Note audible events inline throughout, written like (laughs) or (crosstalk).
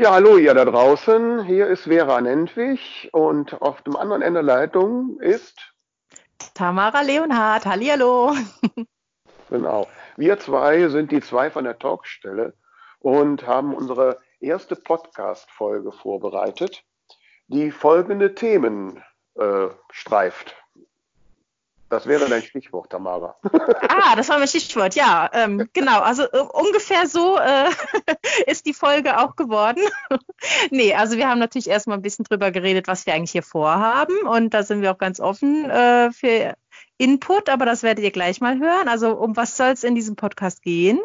Ja, hallo ihr da draußen. Hier ist Vera Nentwich und auf dem anderen Ende der Leitung ist Tamara Leonhardt. Hallihallo. (laughs) Genau. Wir zwei sind die zwei von der Talkstelle und haben unsere erste Podcast-Folge vorbereitet, die folgende Themen äh, streift. Das wäre dein Stichwort, Tamara. (laughs) Ah, das war mein Stichwort, ja. Ähm, genau, also äh, ungefähr so äh, (laughs) ist die Folge auch geworden. (laughs) nee, also wir haben natürlich erstmal ein bisschen drüber geredet, was wir eigentlich hier vorhaben. Und da sind wir auch ganz offen äh, für Input, aber das werdet ihr gleich mal hören. Also um was soll es in diesem Podcast gehen?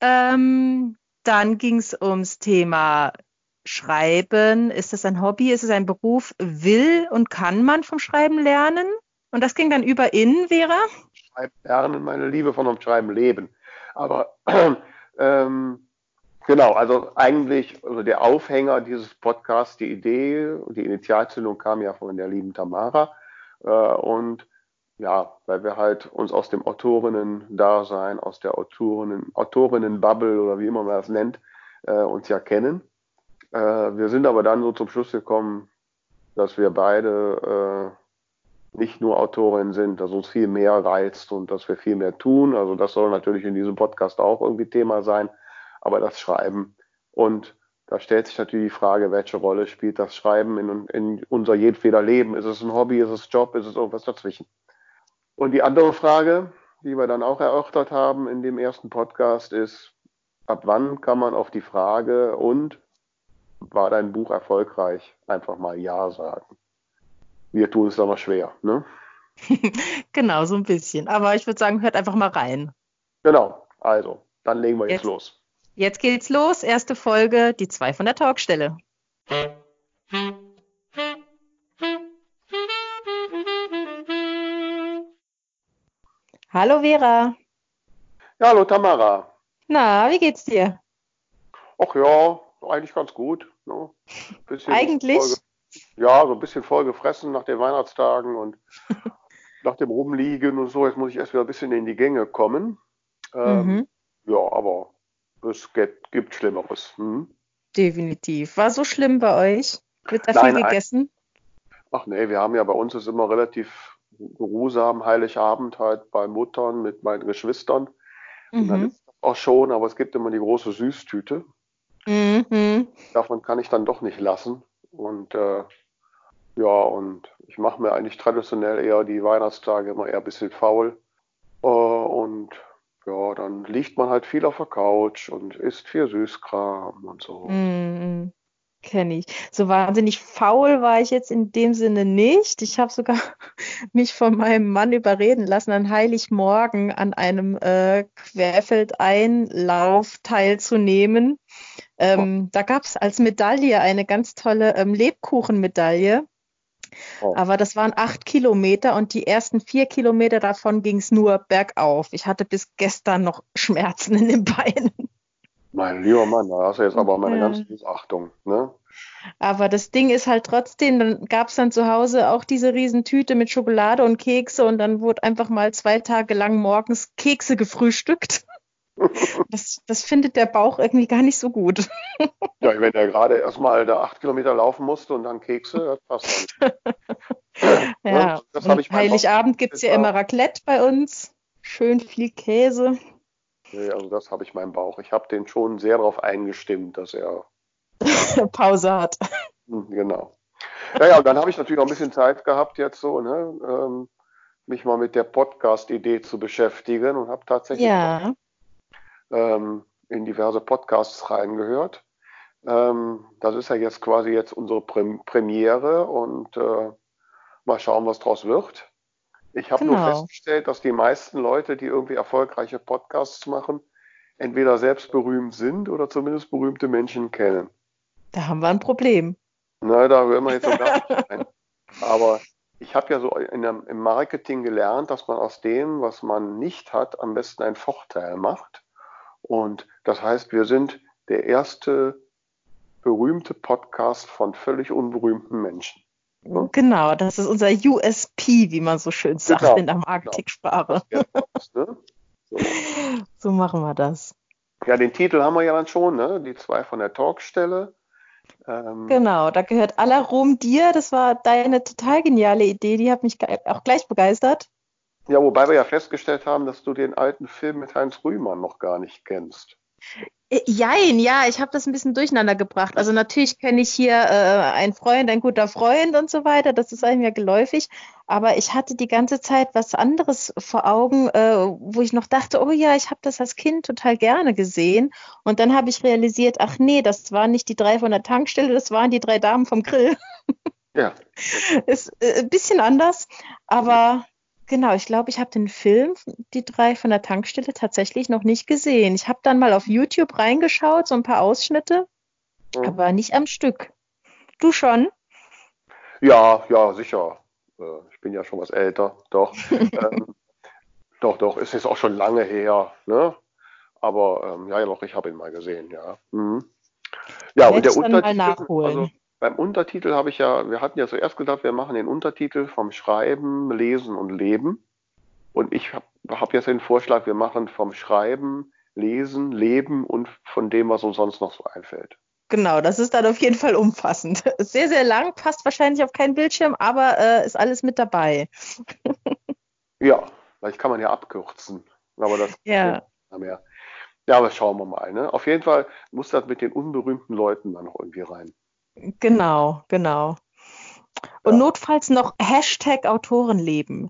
Ähm, dann ging es ums Thema Schreiben. Ist das ein Hobby? Ist es ein Beruf? Will und kann man vom Schreiben lernen? Und das ging dann über in, Vera? Schreiben lernen, meine Liebe, von dem Schreiben leben. Aber (clears throat) ähm, genau, also eigentlich also der Aufhänger dieses Podcasts, die Idee, die Initialzündung kam ja von der lieben Tamara. Äh, und ja, weil wir halt uns aus dem Autorinnen-Dasein, aus der Autorinnen, Autorinnen-Bubble oder wie immer man das nennt, äh, uns ja kennen. Äh, wir sind aber dann so zum Schluss gekommen, dass wir beide äh, nicht nur Autorinnen sind, dass uns viel mehr reizt und dass wir viel mehr tun. Also das soll natürlich in diesem Podcast auch irgendwie Thema sein, aber das Schreiben. Und da stellt sich natürlich die Frage, welche Rolle spielt das Schreiben in, in unser jedweder Leben? Ist es ein Hobby, ist es Job, ist es irgendwas dazwischen? Und die andere Frage, die wir dann auch erörtert haben in dem ersten Podcast, ist, ab wann kann man auf die Frage und war dein Buch erfolgreich einfach mal Ja sagen? Wir tun es aber schwer. Ne? (laughs) genau, so ein bisschen. Aber ich würde sagen, hört einfach mal rein. Genau, also, dann legen wir jetzt, jetzt los. Jetzt geht's los. Erste Folge, die zwei von der Talkstelle. Hallo Vera. Ja, hallo Tamara. Na, wie geht's dir? Ach ja, eigentlich ganz gut. Ne? eigentlich? Folge ja, so ein bisschen voll gefressen nach den Weihnachtstagen und (laughs) nach dem Rumliegen und so. Jetzt muss ich erst wieder ein bisschen in die Gänge kommen. Ähm, mhm. Ja, aber es gibt, gibt Schlimmeres. Hm? Definitiv. War so schlimm bei euch? Wird da Nein, viel gegessen? Ach nee, wir haben ja bei uns ist immer relativ geruhsam Heiligabend halt bei Muttern mit meinen Geschwistern. Mhm. Und dann mhm. ist das auch schon, aber es gibt immer die große Süßtüte. Mhm. Davon kann ich dann doch nicht lassen. Und äh, ja, und ich mache mir eigentlich traditionell eher die Weihnachtstage immer eher ein bisschen faul. Äh, und ja, dann liegt man halt viel auf der Couch und isst viel Süßkram und so. Mm, Kenne ich. So wahnsinnig faul war ich jetzt in dem Sinne nicht. Ich habe sogar (laughs) mich von meinem Mann überreden lassen, an Heiligmorgen an einem äh, Querfeldeinlauf teilzunehmen. Ähm, oh. Da gab es als Medaille eine ganz tolle ähm, Lebkuchenmedaille. Oh. Aber das waren acht Kilometer und die ersten vier Kilometer davon ging es nur bergauf. Ich hatte bis gestern noch Schmerzen in den Beinen. Mein lieber Mann, da hast du jetzt aber meine ja. ganze Missachtung. Ne? Aber das Ding ist halt trotzdem, dann gab es dann zu Hause auch diese Riesentüte mit Schokolade und Kekse und dann wurde einfach mal zwei Tage lang morgens Kekse gefrühstückt. Das, das findet der Bauch irgendwie gar nicht so gut. (laughs) Ja, wenn er gerade erstmal da acht Kilometer laufen musste und dann Kekse, das passt dann. (laughs) ja, das und Heiligabend gibt es ja immer Raclette bei uns. Schön viel Käse. Nee, also das habe ich meinen Bauch. Ich habe den schon sehr darauf eingestimmt, dass er (laughs) Pause hat. Hm, genau. Ja, ja, und dann habe ich natürlich auch ein bisschen Zeit gehabt jetzt so, ne, ähm, mich mal mit der Podcast-Idee zu beschäftigen und habe tatsächlich ja ähm, in diverse Podcasts reingehört. Ähm, das ist ja jetzt quasi jetzt unsere Premiere und äh, mal schauen, was draus wird. Ich habe genau. nur festgestellt, dass die meisten Leute, die irgendwie erfolgreiche Podcasts machen, entweder selbst berühmt sind oder zumindest berühmte Menschen kennen. Da haben wir ein Problem. Na, da hören wir jetzt (laughs) so gar nicht rein. Aber ich habe ja so der, im Marketing gelernt, dass man aus dem, was man nicht hat, am besten einen Vorteil macht. Und das heißt, wir sind der erste berühmte Podcast von völlig unberühmten Menschen. Ne? Genau, das ist unser USP, wie man so schön sagt genau, in der. Marketingsprache. Genau. Ne? So. so. machen wir das. Ja, den Titel haben wir ja dann schon, ne? die zwei von der Talkstelle. Ähm, genau, da gehört aller Ruhm dir. Das war deine total geniale Idee. Die hat mich auch gleich begeistert. Ja, wobei wir ja festgestellt haben, dass du den alten Film mit Heinz Rühmann noch gar nicht kennst. Äh, jein, ja, ich habe das ein bisschen durcheinander gebracht. Also natürlich kenne ich hier äh, ein Freund, ein guter Freund und so weiter, das ist einem ja geläufig. Aber ich hatte die ganze Zeit was anderes vor Augen, äh, wo ich noch dachte, oh ja, ich habe das als Kind total gerne gesehen. Und dann habe ich realisiert, ach nee, das waren nicht die drei von der Tankstelle, das waren die drei Damen vom Grill. Ja. (laughs) ist äh, ein bisschen anders, aber Genau, ich glaube, ich habe den Film, die drei von der Tankstelle, tatsächlich noch nicht gesehen. Ich habe dann mal auf YouTube reingeschaut, so ein paar Ausschnitte, mhm. aber nicht am Stück. Du schon? Ja, ja, sicher. Äh, ich bin ja schon was älter, doch. (laughs) ähm, doch, doch, ist jetzt auch schon lange her, ne? Aber ähm, ja, ja, doch, ich habe ihn mal gesehen, ja. Mhm. Ja, und der Untertitel. Also, beim Untertitel habe ich ja, wir hatten ja zuerst gedacht, wir machen den Untertitel vom Schreiben, Lesen und Leben. Und ich habe hab jetzt den Vorschlag, wir machen vom Schreiben, Lesen, Leben und von dem, was uns sonst noch so einfällt. Genau, das ist dann auf jeden Fall umfassend. (laughs) Sehr, sehr lang, passt wahrscheinlich auf keinen Bildschirm, aber äh, ist alles mit dabei. (laughs) ja, vielleicht kann man ja abkürzen. Aber das ja. mehr. Ja, aber schauen wir mal. Ne? Auf jeden Fall muss das mit den unberühmten Leuten dann noch irgendwie rein. Genau, genau. Und ja. notfalls noch Hashtag Autorenleben.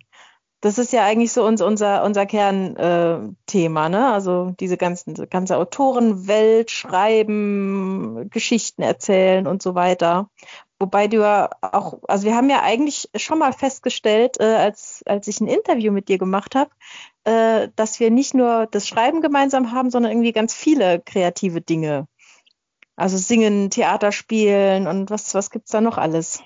Das ist ja eigentlich so unser, unser, unser Kernthema, äh, ne? Also diese ganzen, diese ganze Autorenwelt, Schreiben, Geschichten erzählen und so weiter. Wobei du ja auch, also wir haben ja eigentlich schon mal festgestellt, äh, als, als ich ein Interview mit dir gemacht habe, äh, dass wir nicht nur das Schreiben gemeinsam haben, sondern irgendwie ganz viele kreative Dinge. Also singen, Theater spielen und was, was es da noch alles?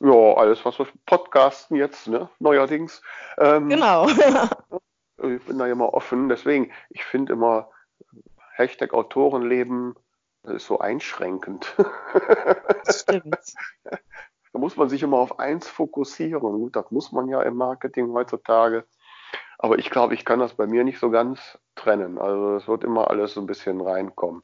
Ja, alles, was wir podcasten jetzt, ne? Neuerdings. Ähm, genau. (laughs) ich bin da immer offen. Deswegen, ich finde immer, Hashtag Autorenleben ist so einschränkend. Das stimmt. (laughs) da muss man sich immer auf eins fokussieren. Gut, das muss man ja im Marketing heutzutage. Aber ich glaube, ich kann das bei mir nicht so ganz trennen. Also es wird immer alles so ein bisschen reinkommen.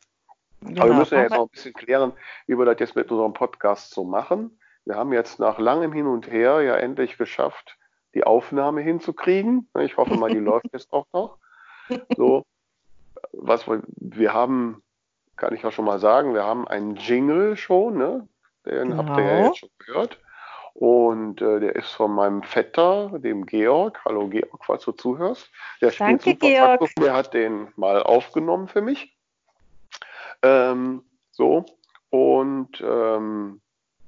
Genau. Aber wir müssen ja jetzt noch ein bisschen klären, wie wir das jetzt mit unserem Podcast so machen. Wir haben jetzt nach langem Hin und Her ja endlich geschafft, die Aufnahme hinzukriegen. Ich hoffe mal, die (laughs) läuft jetzt auch noch. So, was wir, wir haben, kann ich ja schon mal sagen, wir haben einen Jingle schon, ne? Den genau. habt ihr ja genau. jetzt schon gehört. Und äh, der ist von meinem Vetter, dem Georg. Hallo Georg, falls du zuhörst. Der spielt Danke, super Georg. Der hat den mal aufgenommen für mich. Ähm, so. Und ähm,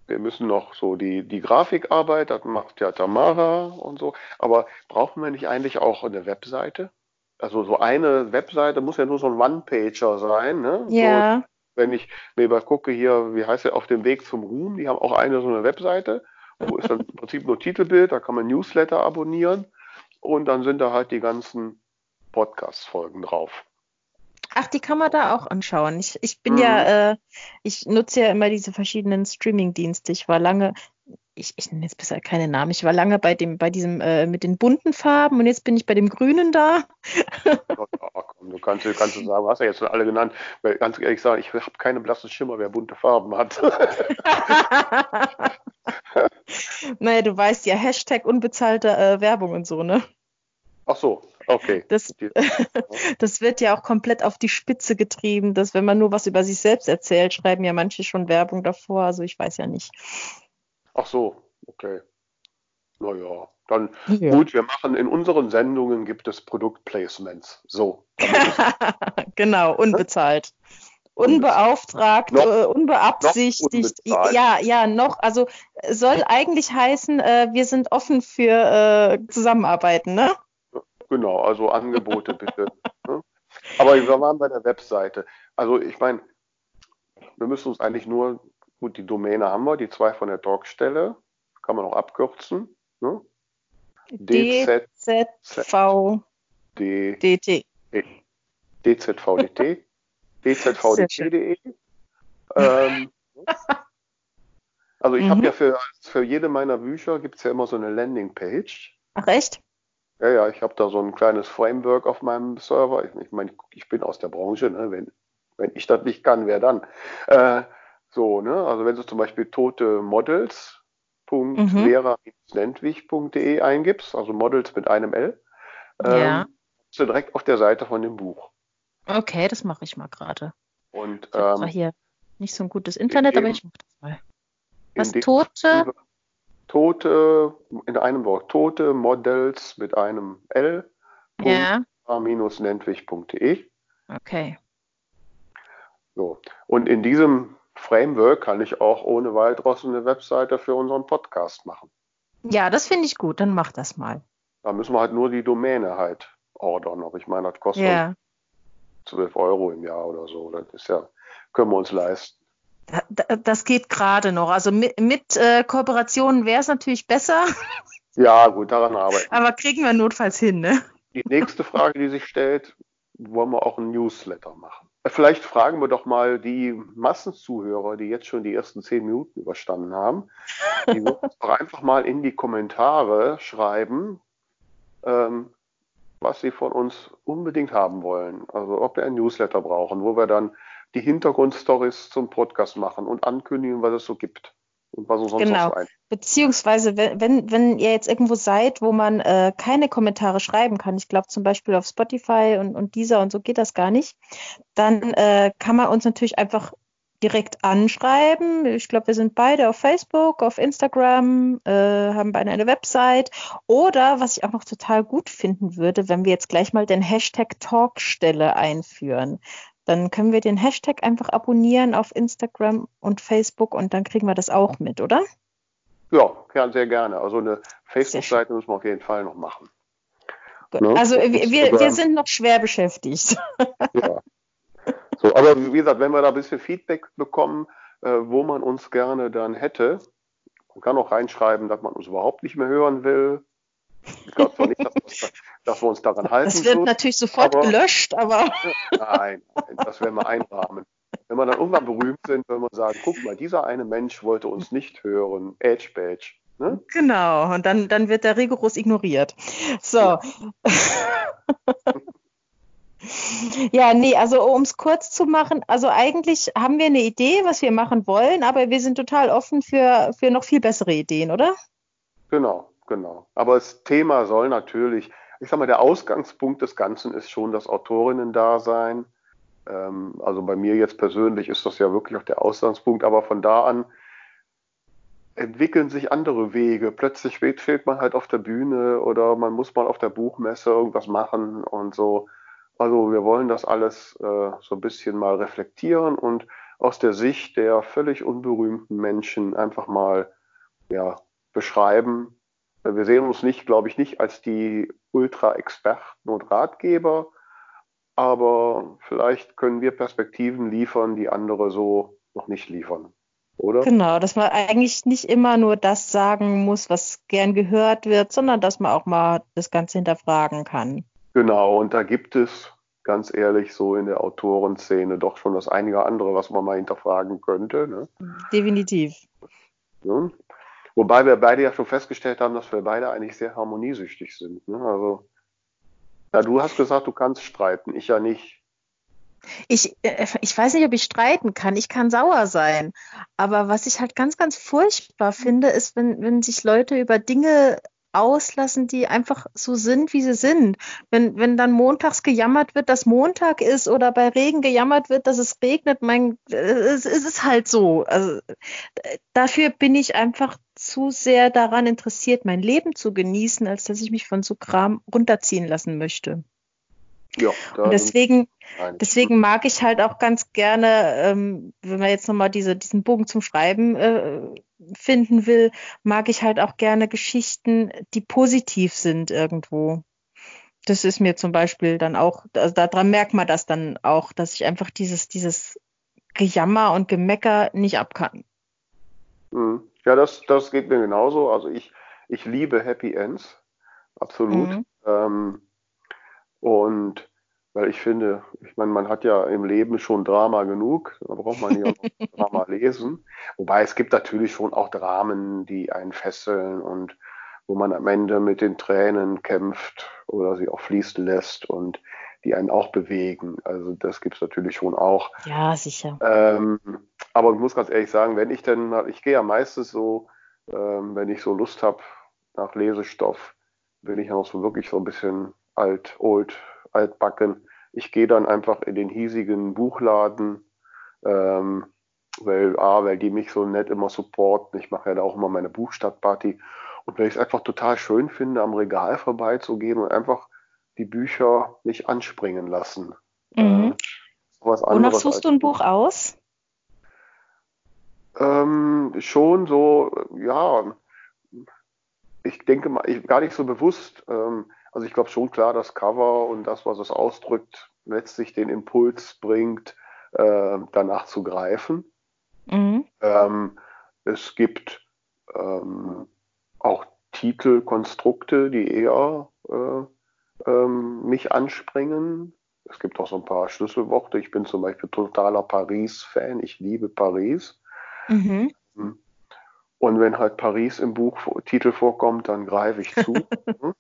wir müssen noch so die, die Grafikarbeit, das macht ja Tamara und so. Aber brauchen wir nicht eigentlich auch eine Webseite? Also so eine Webseite muss ja nur so ein One-Pager sein. Ne? Ja. So, wenn ich mir mal gucke hier, wie heißt der, auf dem Weg zum Ruhm, die haben auch eine so eine Webseite, wo ist dann im Prinzip nur Titelbild, da kann man Newsletter abonnieren und dann sind da halt die ganzen Podcast-Folgen drauf. Ach, die kann man da auch anschauen. Ich, ich bin mhm. ja, äh, ich nutze ja immer diese verschiedenen Streaming-Dienste. Ich war lange, ich, ich nenne jetzt besser keine Namen, ich war lange bei dem, bei diesem äh, mit den bunten Farben und jetzt bin ich bei dem Grünen da. (laughs) du kannst, kannst du sagen, hast ja jetzt schon alle genannt. Weil ganz ehrlich sagen, ich habe keine blassen Schimmer, wer bunte Farben hat. (laughs) naja, du weißt ja, Hashtag unbezahlte äh, Werbung und so, ne? Ach so, okay. Das, (laughs) das wird ja auch komplett auf die Spitze getrieben, dass wenn man nur was über sich selbst erzählt, schreiben ja manche schon Werbung davor. Also ich weiß ja nicht. Ach so, okay. Naja, dann ja. gut, wir machen in unseren Sendungen gibt es Produktplacements. So. (laughs) genau, unbezahlt. Unbeauftragt, noch, äh, unbeabsichtigt. Ja, ja, noch. Also soll eigentlich heißen, äh, wir sind offen für äh, Zusammenarbeiten, ne? Genau, also Angebote bitte. ne? Aber wir waren bei der Webseite. Also ich meine, wir müssen uns eigentlich nur, gut, die Domäne haben wir, die zwei von der Talkstelle, kann man auch abkürzen. Ne? DZV DT. DZVDT. DZVDT.de. Ähm, (laughs) also ich mhm. habe ja für, für jede meiner Bücher gibt es ja immer so eine Landingpage. Ach echt? Ja, ja, ich habe da so ein kleines Framework auf meinem Server. Ich, ich meine, ich bin aus der Branche, ne? wenn, wenn ich das nicht kann, wer dann? Äh, So, ne? Also wenn du zum Beispiel tote Models.vera-nentwich.de mhm. eingibst, also Models mit einem L, ja. ähm, bist du direkt auf der Seite von dem Buch. Okay, das mache ich mal gerade. Und ich ähm, hier nicht so ein gutes Internet, dem, aber ich mache das mal. Was tote? Tote, in einem Wort, tote Models mit einem L. Ja. nentwich.de. Okay. So. Und in diesem Framework kann ich auch ohne weiteres eine Webseite für unseren Podcast machen. Ja, das finde ich gut. Dann mach das mal. Da müssen wir halt nur die Domäne halt ordern. Aber ich meine, das kostet ja. 12 Euro im Jahr oder so. Das ist ja, können wir uns leisten. Das geht gerade noch. Also mit, mit äh, Kooperationen wäre es natürlich besser. Ja, gut, daran arbeiten. Aber kriegen wir notfalls hin, ne? Die nächste Frage, die sich stellt, wollen wir auch ein Newsletter machen? Vielleicht fragen wir doch mal die Massenzuhörer, die jetzt schon die ersten zehn Minuten überstanden haben, die würden doch einfach mal in die Kommentare schreiben, ähm, was sie von uns unbedingt haben wollen. Also ob wir ein Newsletter brauchen, wo wir dann die Hintergrundstories zum Podcast machen und ankündigen, was es so gibt und was uns sonst genau. noch so ein. Beziehungsweise, wenn, wenn ihr jetzt irgendwo seid, wo man äh, keine Kommentare schreiben kann, ich glaube zum Beispiel auf Spotify und, und dieser und so geht das gar nicht, dann äh, kann man uns natürlich einfach direkt anschreiben. Ich glaube, wir sind beide auf Facebook, auf Instagram, äh, haben beide eine Website. Oder was ich auch noch total gut finden würde, wenn wir jetzt gleich mal den Hashtag Talkstelle einführen dann können wir den Hashtag einfach abonnieren auf Instagram und Facebook und dann kriegen wir das auch mit, oder? Ja, ja sehr gerne. Also eine Facebook-Seite müssen wir auf jeden Fall noch machen. Ne? Also wir, wir, wir, sind noch schwer beschäftigt. Ja. (laughs) So, aber wie gesagt, wenn wir da ein bisschen Feedback bekommen, äh, wo man uns gerne dann hätte, man kann auch reinschreiben, dass man uns überhaupt nicht mehr hören will. Ich glaube zwar nicht, dass, dass, wir uns daran halten. Das wird so, natürlich sofort aber, gelöscht, aber. Nein, nein, das werden wir einrahmen. Wenn wir dann irgendwann berühmt sind, wenn wir sagen, guck mal, dieser eine Mensch wollte uns nicht hören. Edge Badge. Ne? Genau, und dann, dann wird er rigoros ignoriert. So. Ja. (laughs) Ja, nee, also um es kurz zu machen, also eigentlich haben wir eine Idee, was wir machen wollen, aber wir sind total offen für, für noch viel bessere Ideen, oder? Genau, genau. Aber das Thema soll natürlich, ich sag mal, der Ausgangspunkt des Ganzen ist schon das Autorinnen-Dasein. Ähm, also bei mir jetzt persönlich ist das ja wirklich auch der Ausgangspunkt, aber von da an entwickeln sich andere Wege. Plötzlich fehlt man halt auf der Bühne oder man muss mal auf der Buchmesse irgendwas machen und so. Also wir wollen das alles äh, so ein bisschen mal reflektieren und aus der Sicht der völlig unberühmten Menschen einfach mal ja, beschreiben, wir sehen uns nicht, glaube ich, nicht als die Ultra-Experten und Ratgeber, aber vielleicht können wir Perspektiven liefern, die andere so noch nicht liefern. Oder? Genau, dass man eigentlich nicht immer nur das sagen muss, was gern gehört wird, sondern dass man auch mal das Ganze hinterfragen kann. Genau, und da gibt es ganz ehrlich so in der Autorenszene doch schon das einige andere, was man mal hinterfragen könnte. Ne? Definitiv. Ja. Wobei wir beide ja schon festgestellt haben, dass wir beide eigentlich sehr harmoniesüchtig sind. Ne? Also, ja, du hast gesagt, du kannst streiten, ich ja nicht. Ich, äh, ich weiß nicht, ob ich streiten kann. Ich kann sauer sein. Aber was ich halt ganz, ganz furchtbar finde, ist, wenn, wenn sich Leute über Dinge auslassen, die einfach so sind, wie sie sind. Wenn, wenn dann montags gejammert wird, dass Montag ist oder bei Regen gejammert wird, dass es regnet, mein, es, es ist halt so. Also, dafür bin ich einfach zu sehr daran interessiert, mein Leben zu genießen, als dass ich mich von so Kram runterziehen lassen möchte. Ja, und deswegen, deswegen mag ich halt auch ganz gerne, ähm, wenn man jetzt nochmal diese, diesen Bogen zum Schreiben äh, finden will, mag ich halt auch gerne Geschichten, die positiv sind irgendwo. Das ist mir zum Beispiel dann auch, also daran merkt man das dann auch, dass ich einfach dieses, dieses Gejammer und Gemecker nicht abkann. Mhm. Ja, das, das geht mir genauso. Also ich, ich liebe Happy Ends, absolut. Mhm. Ähm, und weil ich finde, ich meine, man hat ja im Leben schon Drama genug, da braucht man ja auch (laughs) Drama lesen. Wobei es gibt natürlich schon auch Dramen, die einen fesseln und wo man am Ende mit den Tränen kämpft oder sie auch fließen lässt. Und die einen auch bewegen. Also das gibt es natürlich schon auch. Ja, sicher. Ähm, aber ich muss ganz ehrlich sagen, wenn ich dann, ich gehe ja meistens so, ähm, wenn ich so Lust habe nach Lesestoff, bin ich auch so wirklich so ein bisschen alt, old, altbacken. Ich gehe dann einfach in den hiesigen Buchladen, ähm, weil, A, weil die mich so nett immer supporten. Ich mache ja da auch immer meine Buchstadtparty. Und weil ich es einfach total schön finde, am Regal vorbeizugehen und einfach die Bücher nicht anspringen lassen. Mhm. Äh, Wonach suchst du ein Buch aus? Ähm, schon so, ja, ich denke mal, ich, gar nicht so bewusst. Ähm, also ich glaube schon klar, das Cover und das, was es ausdrückt, letztlich den Impuls bringt, äh, danach zu greifen. Mhm. Ähm, es gibt ähm, auch Titelkonstrukte, die eher äh, ähm, mich anspringen. Es gibt auch so ein paar Schlüsselworte. Ich bin zum Beispiel totaler Paris-Fan. Ich liebe Paris. Mhm. Und wenn halt Paris im Buchtitel vorkommt, dann greife ich zu. (laughs)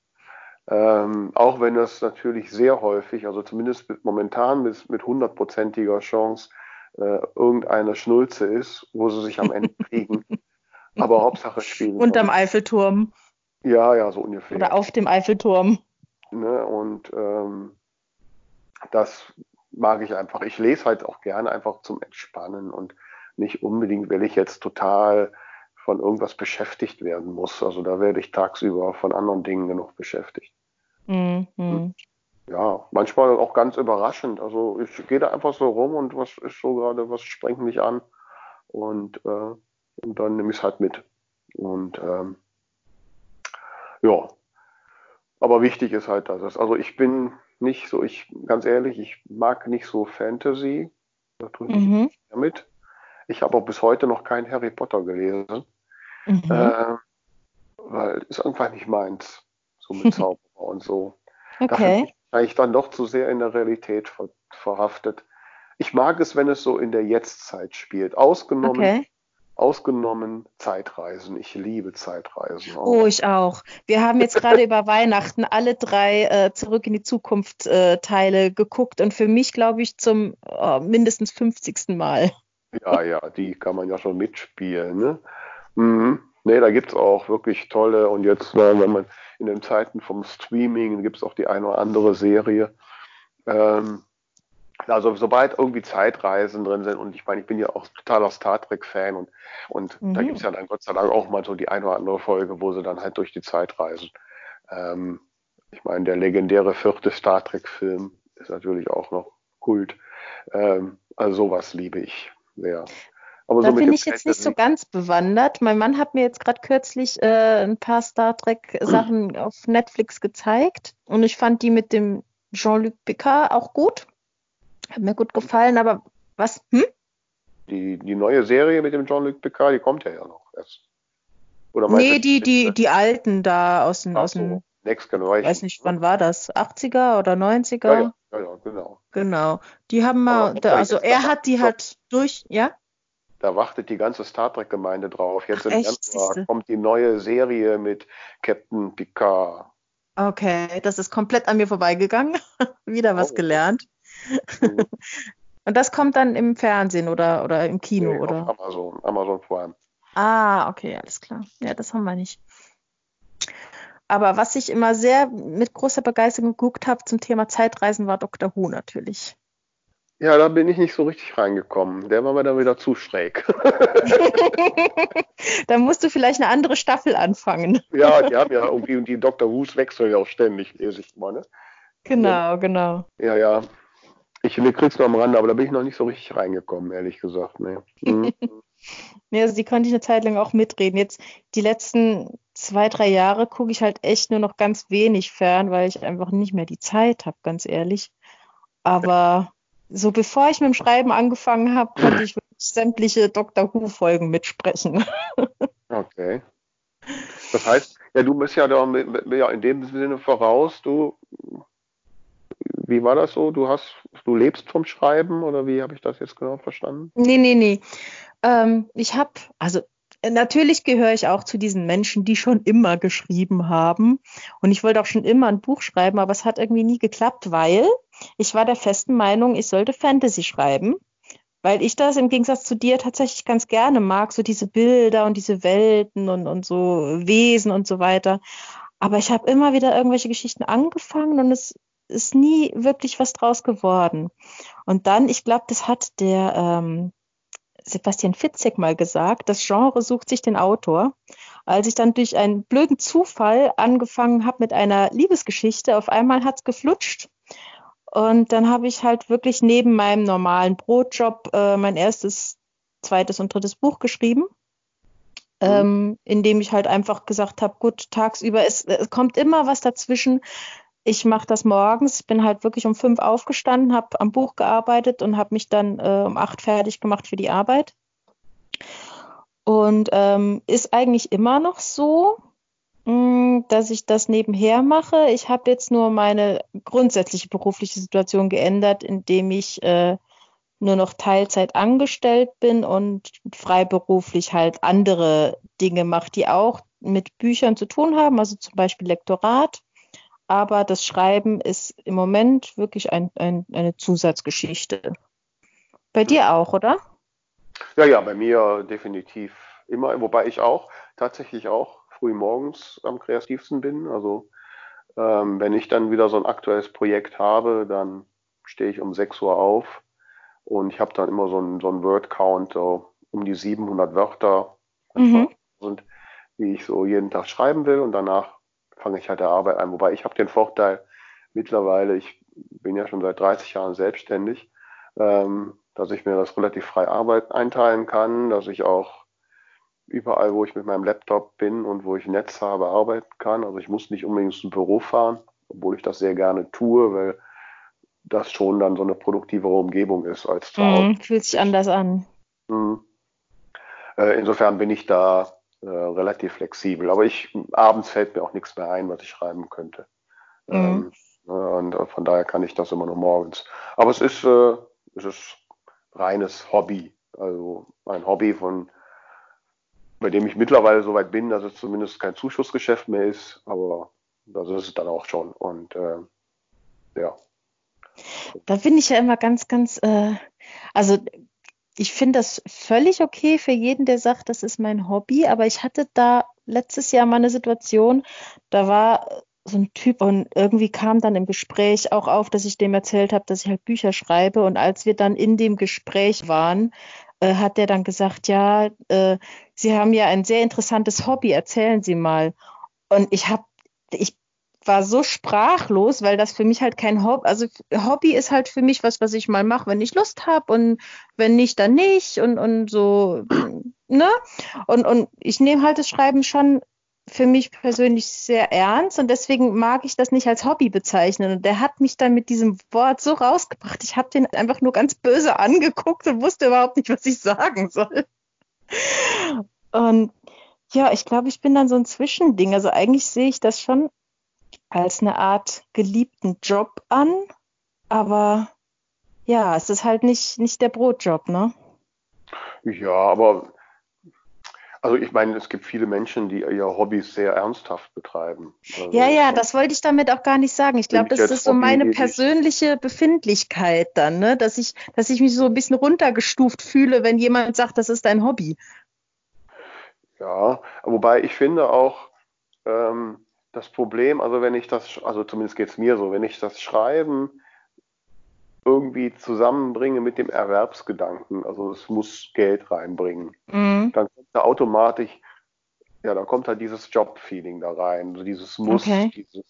ähm, auch wenn das natürlich sehr häufig, also zumindest mit, momentan mit, mit hundertprozentiger Chance, äh, irgendeine Schnulze ist, wo sie sich am Ende (laughs) kriegen. Aber Hauptsache spielen. Unterm Eiffelturm. Ja, ja, so ungefähr. Oder auf dem Eiffelturm. Ne? Und ähm, das mag ich einfach. Ich lese halt auch gerne einfach zum Entspannen und nicht unbedingt, weil ich jetzt total von irgendwas beschäftigt werden muss. Also da werde ich tagsüber von anderen Dingen genug beschäftigt. Mhm. Ja, manchmal auch ganz überraschend. Also ich gehe da einfach so rum und was ist so gerade, was sprengt mich an und, äh, und dann nehme ich es halt mit. Und ähm, ja, aber wichtig ist halt, dass es, also ich bin nicht so, ich, ganz ehrlich, ich mag nicht so Fantasy. Da tue ich mhm. nicht damit. Ich habe auch bis heute noch keinen Harry Potter gelesen. Mhm. Äh, weil ist einfach nicht meins. So mit (laughs) Zauberer und so. Okay. Da bin ich eigentlich dann doch zu sehr in der Realität ver verhaftet. Ich mag es, wenn es so in der Jetztzeit spielt. Ausgenommen okay. Ausgenommen Zeitreisen. Ich liebe Zeitreisen. Auch. Oh, ich auch. Wir haben jetzt gerade (laughs) über Weihnachten alle drei äh, Zurück in die Zukunft äh, Teile geguckt und für mich, glaube ich, zum oh, mindestens 50. Mal. Ja, ja, die kann man ja schon mitspielen. Ne? Mhm. Nee, da gibt es auch wirklich tolle und jetzt, äh, wenn man in den Zeiten vom Streaming gibt es auch die eine oder andere Serie. Ähm, also sobald irgendwie Zeitreisen drin sind und ich meine, ich bin ja auch totaler Star Trek-Fan und, und mhm. da gibt es ja dann Gott sei Dank auch mal so die eine oder andere Folge, wo sie dann halt durch die Zeit reisen. Ähm, ich meine, der legendäre vierte Star Trek-Film ist natürlich auch noch Kult. Ähm, also sowas liebe ich sehr. Aber da so bin ich jetzt nicht so ganz bewandert. Mein Mann hat mir jetzt gerade kürzlich äh, ein paar Star Trek-Sachen (clears throat) auf Netflix gezeigt und ich fand die mit dem Jean-Luc Picard auch gut. Hat mir gut gefallen, aber was? Hm? Die, die neue Serie mit dem Jean-Luc Picard, die kommt ja, ja noch erst. Oder nee, die, die, die alten da aus den. aus so, Next Generation. Ich weiß nicht, wann war das? 80er oder 90er? Ja, ja, ja, ja genau. Genau. Die haben mal, da, also er hat die halt durch, ja? Da wartet die ganze Star Trek-Gemeinde drauf. Jetzt Ach, im Januar kommt die neue Serie mit Captain Picard. Okay, das ist komplett an mir vorbeigegangen. (laughs) Wieder was oh. gelernt. Mhm. (laughs) Und das kommt dann im Fernsehen oder, oder im Kino, nee, oder? Auf Amazon, Amazon Prime. Ah, okay, alles klar. Ja, das haben wir nicht. Aber was ich immer sehr mit großer Begeisterung geguckt habe zum Thema Zeitreisen, war Dr. Who natürlich. Ja, da bin ich nicht so richtig reingekommen. Der war mir dann wieder zu schräg. (laughs) da musst du vielleicht eine andere Staffel anfangen. ja, (laughs) die haben ja irgendwie, und die Dr. Who's wechseln ja auch ständig, lese ich mal, ne? Genau, genau. Ja, ja. Ich krieg's nur am Rande, aber da bin ich noch nicht so richtig reingekommen, ehrlich gesagt. Nee. Mhm. (laughs) ja, also die konnte ich eine Zeit lang auch mitreden. Jetzt die letzten zwei, drei Jahre gucke ich halt echt nur noch ganz wenig fern, weil ich einfach nicht mehr die Zeit habe, ganz ehrlich. Aber so bevor ich mit dem Schreiben angefangen habe, konnte ich sämtliche Dr. Who-Folgen mitsprechen. (laughs) okay. Das heißt, ja, du bist ja da ja, in dem Sinne voraus, du wie war das so? Du hast, du lebst vom Schreiben oder wie habe ich das jetzt genau verstanden? Nee, nee, nee. Ähm, ich habe, also natürlich gehöre ich auch zu diesen Menschen, die schon immer geschrieben haben. Und ich wollte auch schon immer ein Buch schreiben, aber es hat irgendwie nie geklappt, weil ich war der festen Meinung, ich sollte Fantasy schreiben, weil ich das im Gegensatz zu dir tatsächlich ganz gerne mag, so diese Bilder und diese Welten und, und so Wesen und so weiter. Aber ich habe immer wieder irgendwelche Geschichten angefangen und es ist nie wirklich was draus geworden. Und dann, ich glaube, das hat der ähm, Sebastian Fitzek mal gesagt, das Genre sucht sich den Autor. Als ich dann durch einen blöden Zufall angefangen habe mit einer Liebesgeschichte, auf einmal hat es geflutscht. Und dann habe ich halt wirklich neben meinem normalen Brotjob äh, mein erstes, zweites und drittes Buch geschrieben. Mhm. Ähm, in dem ich halt einfach gesagt habe, gut, tagsüber, es, es kommt immer was dazwischen. Ich mache das morgens, ich bin halt wirklich um fünf aufgestanden, habe am Buch gearbeitet und habe mich dann äh, um acht fertig gemacht für die Arbeit. Und ähm, ist eigentlich immer noch so, mh, mm, dass ich das nebenher mache. Ich habe jetzt nur meine grundsätzliche berufliche Situation geändert, indem ich äh, nur noch Teilzeit angestellt bin und freiberuflich halt andere Dinge mache, die auch mit Büchern zu tun haben, also zum Beispiel Lektorat. Aber das Schreiben ist im Moment wirklich ein, ein, eine Zusatzgeschichte. Bei dir auch, oder? Ja, ja, bei mir definitiv immer, wobei ich auch tatsächlich auch früh morgens am kreativsten bin. Also ähm, wenn ich dann wieder so ein aktuelles Projekt habe, dann stehe ich um 6 Uhr auf und ich habe dann immer so einen, so einen Word-Count, so um die 700 Wörter, mhm. und wie ich so jeden Tag schreiben will und danach fange ich halt der Arbeit an. Wobei ich habe den Vorteil mittlerweile, ich bin ja schon seit 30 Jahren selbstständig, ähm, dass ich mir das relativ frei Arbeit einteilen kann, dass ich auch überall, wo ich mit meinem Laptop bin und wo ich Netz habe, arbeiten kann. Also ich muss nicht unbedingt ins Büro fahren, obwohl ich das sehr gerne tue, weil das schon dann so eine produktivere Umgebung ist als zu Hause. Mm, fühlt sich anders an. Mm. Äh, insofern bin ich da äh, relativ flexibel. Aber ich abends fällt mir auch nichts mehr ein, was ich schreiben könnte. Mm. Ähm, ne, und äh, von daher kann ich das immer nur morgens. Aber es ist, äh, es ist reines Hobby. Also ein Hobby von bei dem ich mittlerweile so weit bin, dass es zumindest kein Zuschussgeschäft mehr ist, aber das ist es dann auch schon. Und äh, ja. Da bin ich ja immer ganz, ganz, äh, also ich finde das völlig okay für jeden, der sagt, das ist mein Hobby, aber ich hatte da letztes Jahr mal eine Situation, da war so ein Typ und irgendwie kam dann im Gespräch auch auf, dass ich dem erzählt habe, dass ich halt Bücher schreibe und als wir dann in dem Gespräch waren, äh, hat der dann gesagt, ja, äh, Sie haben ja ein sehr interessantes Hobby, erzählen Sie mal. Und ich habe, ich war so sprachlos, weil das für mich halt kein Hobby, also Hobby ist halt für mich was, was ich mal mache, wenn ich Lust habe und wenn nicht, dann nicht und, und so, (clears throat) ne? Und, und ich nehme halt das Schreiben schon für mich persönlich sehr ernst und deswegen mag ich das nicht als Hobby bezeichnen. Und der hat mich dann mit diesem Wort so rausgebracht. Ich habe den einfach nur ganz böse (laughs) angeguckt und wusste überhaupt nicht, was ich sagen soll. Und ja, ich glaube, ich bin dann so ein Zwischending. Also eigentlich sehe ich das schon als eine Art geliebten Job an, aber ja, es ist halt nicht, nicht der Brotjob, ne? Ja, aber also ich meine, es gibt viele Menschen, die ihr Hobbys sehr ernsthaft betreiben. Also, ja, ja, das wollte ich damit auch gar nicht sagen. Ich glaube, das ist so meine persönliche Befindlichkeit dann, ne? dass ich, dass ich mich so ein bisschen runtergestuft fühle, wenn jemand sagt, das ist dein Hobby. Ja, wobei ich finde auch, ähm, das Problem, also wenn ich das, also zumindest geht es mir so, wenn ich das Schreiben irgendwie zusammenbringe mit dem Erwerbsgedanken, also es muss Geld reinbringen, mhm. dann kommt da automatisch, ja, dann kommt da dieses Job-Feeling da rein, also dieses Muss, okay. dieses,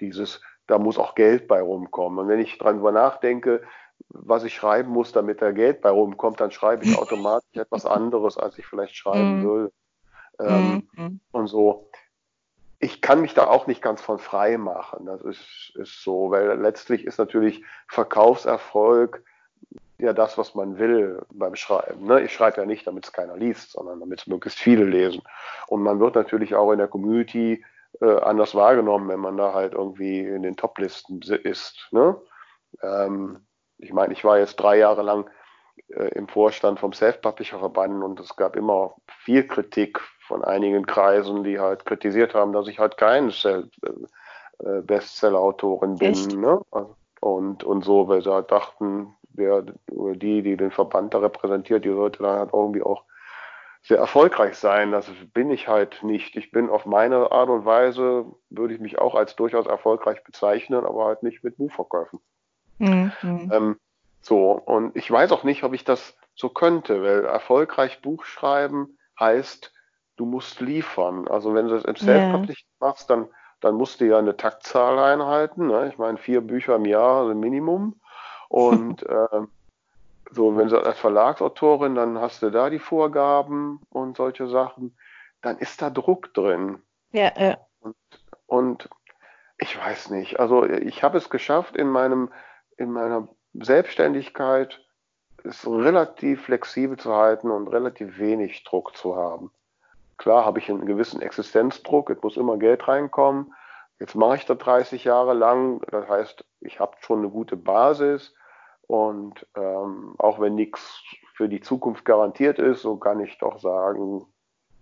dieses, da muss auch Geld bei rumkommen. Und wenn ich drüber nachdenke, was ich schreiben muss, damit da Geld bei rumkommt, dann schreibe ich (laughs) automatisch etwas anderes, als ich vielleicht schreiben mhm. will. Ähm, mhm. Und so ich kann mich da auch nicht ganz von frei machen. Das ist, ist so, weil letztlich ist natürlich Verkaufserfolg ja das, was man will beim Schreiben. Ne? Ich schreibe ja nicht, damit es keiner liest, sondern damit es möglichst viele lesen. Und man wird natürlich auch in der Community äh, anders wahrgenommen, wenn man da halt irgendwie in den Toplisten ist. Ne? Ähm, ich meine, ich war jetzt drei Jahre lang äh, im Vorstand vom Self-Publisher-Verband und es gab immer viel Kritik von einigen Kreisen, die halt kritisiert haben, dass ich halt kein äh, Bestseller-Autorin bin. Ne? Also, und, und so, weil sie halt dachten, der, oder die, die den Verband da repräsentiert, die sollte dann halt irgendwie auch sehr erfolgreich sein. Das bin ich halt nicht. Ich bin auf meine Art und Weise, würde ich mich auch als durchaus erfolgreich bezeichnen, aber halt nicht mit Buchverkäufen. Mhm. Ähm, so, und ich weiß auch nicht, ob ich das so könnte, weil erfolgreich Buch schreiben heißt, du musst liefern. Also wenn du das im Self-Publishing yeah. machst, dann, dann musst du ja eine Taktzahl einhalten. Ne? Ich meine, vier Bücher im Jahr, also Minimum. Und (laughs) äh, so, wenn du als Verlagsautorin, dann hast du da die Vorgaben und solche Sachen, dann ist da Druck drin. Ja, ja. Und, und ich weiß nicht. Also ich habe es geschafft, in meinem, in meiner Selbstständigkeit es relativ flexibel zu halten und relativ wenig Druck zu haben. Klar habe ich einen gewissen Existenzdruck, es muss immer Geld reinkommen. Jetzt mache ich das 30 Jahre lang, das heißt, ich habe schon eine gute Basis und ähm, auch wenn nichts für die Zukunft garantiert ist, so kann ich doch sagen,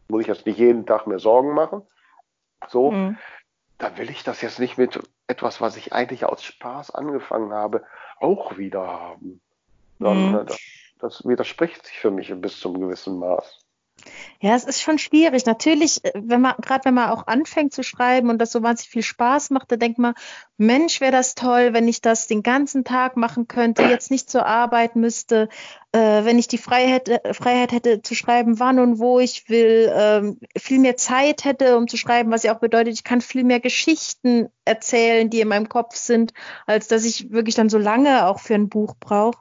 muss ich jetzt nicht jeden Tag mehr Sorgen machen. So, mhm. da will ich das jetzt nicht mit etwas, was ich eigentlich aus Spaß angefangen habe, auch wieder haben. Dann, mhm. das, das widerspricht sich für mich bis zum gewissen Maß. Ja, es ist schon schwierig. Natürlich, äh, wenn man, gerade wenn man auch anfängt zu schreiben und das so wahnsinnig viel Spaß macht, da denkt man, Mensch, wäre das toll, wenn ich das den ganzen Tag machen könnte, jetzt nicht zur Arbeit müsste, äh, wenn ich die Freiheit, äh, Freiheit hätte zu schreiben, wann und wo ich will, ähm, viel mehr Zeit hätte, um zu schreiben, was ja auch bedeutet, ich kann viel mehr Geschichten erzählen, die in meinem Kopf sind, als dass ich wirklich dann so lange auch für ein Buch brauche.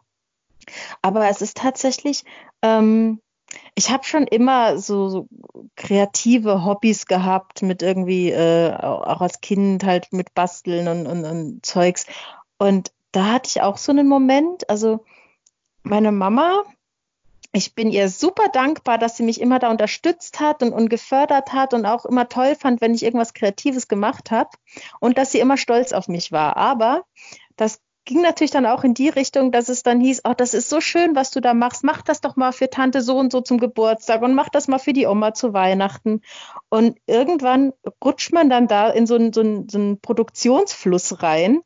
Aber es ist tatsächlich, ähm, ich habe schon immer so, so, kreative Hobbys gehabt, mit irgendwie, äh, auch als Kind halt mit Basteln und, und, und Zeugs. Und da hatte ich auch so einen Moment, also meine Mama, ich bin ihr super dankbar, dass sie mich immer da unterstützt hat und, und gefördert hat und auch immer toll fand, wenn ich irgendwas Kreatives gemacht habe und dass sie immer stolz auf mich war. Aber das ging natürlich dann auch in die Richtung, dass es dann hieß, oh, das ist so schön, was du da machst, mach das doch mal für Tante so und so zum Geburtstag und mach das mal für die Oma zu Weihnachten. Und irgendwann rutscht man dann da in so einen, so einen, so einen Produktionsfluss rein.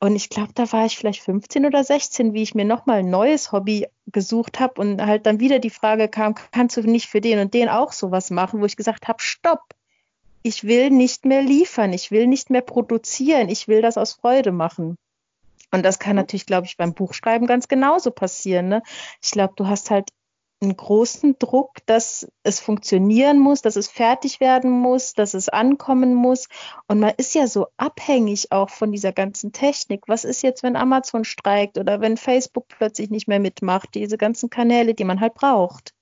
Und ich glaube, da war ich vielleicht 15 oder 16, wie ich mir nochmal ein neues Hobby gesucht habe und halt dann wieder die Frage kam, kannst du nicht für den und den auch sowas machen, wo ich gesagt habe, stopp, ich will nicht mehr liefern, ich will nicht mehr produzieren, ich will das aus Freude machen. Und das kann natürlich, glaube ich, beim Buchschreiben ganz genauso passieren. Ne? Ich glaube, du hast halt einen großen Druck, dass es funktionieren muss, dass es fertig werden muss, dass es ankommen muss. Und man ist ja so abhängig auch von dieser ganzen Technik. Was ist jetzt, wenn Amazon streikt oder wenn Facebook plötzlich nicht mehr mitmacht? Diese ganzen Kanäle, die man halt braucht.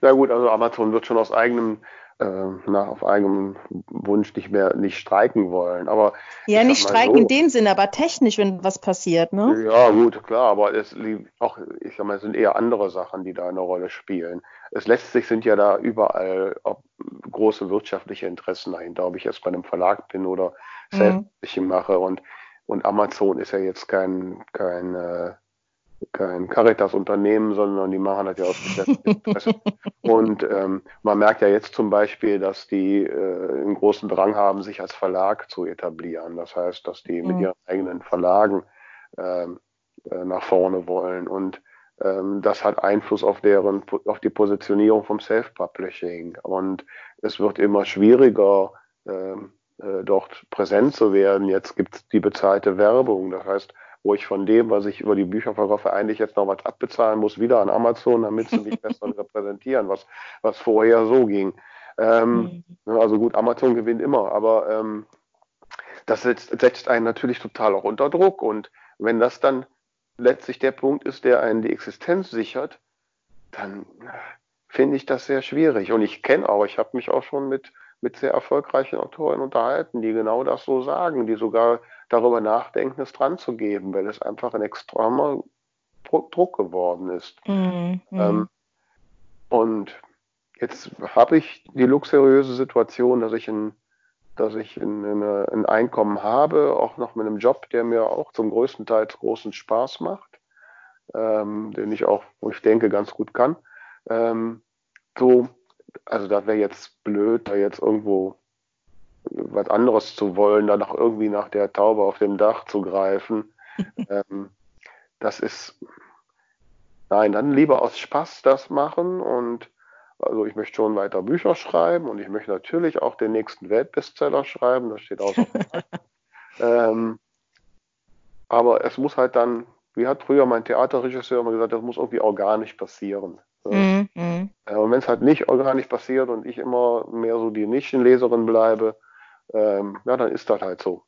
Na gut, also Amazon wird schon aus eigenem äh, na, auf eigenem Wunsch nicht mehr nicht streiken wollen. Aber ja, nicht streiken so, in dem Sinne, aber technisch, wenn was passiert, ne? Ja, gut, klar, aber es auch, ich sag mal, es sind eher andere Sachen, die da eine Rolle spielen. Es letztlich sind ja da überall große wirtschaftliche Interessen dahinter, ob ich jetzt bei einem Verlag bin oder mhm. selbst mache und und Amazon ist ja jetzt kein kein äh, kein Caritas-Unternehmen, sondern die machen das ja aus Geschäftsinteresse. (laughs) und ähm, man merkt ja jetzt zum Beispiel, dass die äh, einen großen Drang haben, sich als Verlag zu etablieren. Das heißt, dass die mhm. mit ihren eigenen Verlagen ähm, äh, nach vorne wollen. Und ähm, das hat Einfluss auf deren, auf die Positionierung vom Self-Publishing. Und es wird immer schwieriger, ähm, äh, dort präsent zu werden. Jetzt gibt es die bezahlte Werbung. Das heißt, wo ich von dem, was ich über die Bücher verkaufe, eigentlich jetzt noch was abbezahlen muss, wieder an Amazon, damit sie mich besser (laughs) repräsentieren, was, was vorher so ging. Ähm, mhm. Also gut, Amazon gewinnt immer, aber ähm, das setzt, setzt einen natürlich total auch unter Druck. Und wenn das dann letztlich der Punkt ist, der einen die Existenz sichert, dann finde ich das sehr schwierig. Und ich kenne auch, ich habe mich auch schon mit, mit sehr erfolgreichen Autoren unterhalten, die genau das so sagen, die sogar darüber nachdenken, es dran zu geben, weil es einfach ein extremer Druck geworden ist. Mhm. Ähm, und jetzt habe ich die luxuriöse Situation, dass ich ein, dass ich ein, eine, ein Einkommen habe, auch noch mit einem Job, der mir auch zum größten Teil großen Spaß macht, ähm, den ich auch, wo ich denke, ganz gut kann. Ähm, so, also das wäre jetzt blöd, da jetzt irgendwo was anderes zu wollen, dann auch irgendwie nach der Taube auf dem Dach zu greifen. (laughs) ähm, das ist, nein, dann lieber aus Spaß das machen und also ich möchte schon weiter Bücher schreiben und ich möchte natürlich auch den nächsten Weltbestseller schreiben, das steht außer (laughs) ähm, Aber es muss halt dann, wie hat früher mein Theaterregisseur immer gesagt, das muss irgendwie organisch passieren. Mhm. mhm. Und wenn es halt nicht organisch passiert und ich immer mehr so die Nischenleserin bleibe, ähm, ja, dann ist das halt so.